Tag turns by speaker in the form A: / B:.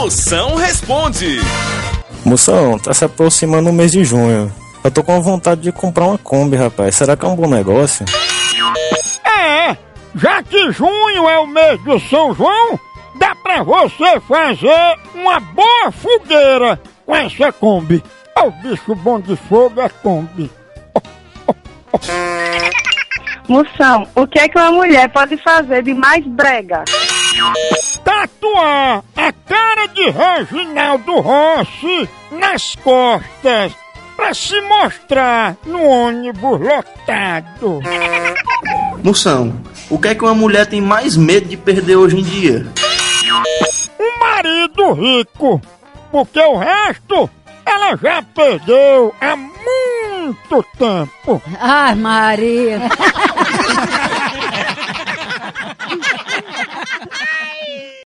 A: Moção responde.
B: Moção, tá se aproximando o mês de junho. Eu tô com vontade de comprar uma Kombi, rapaz. Será que é um bom negócio?
C: É, já que junho é o mês do São João, dá pra você fazer uma boa fogueira com essa Kombi. O bicho bom de fogo é Kombi.
D: Moção, o que é que uma mulher pode fazer de mais brega?
C: Tatuar Reginaldo Rossi nas costas pra se mostrar no ônibus lotado.
E: Moção, o que é que uma mulher tem mais medo de perder hoje em dia?
C: Um marido rico, porque o resto ela já perdeu há muito tempo.
F: Ai, Maria.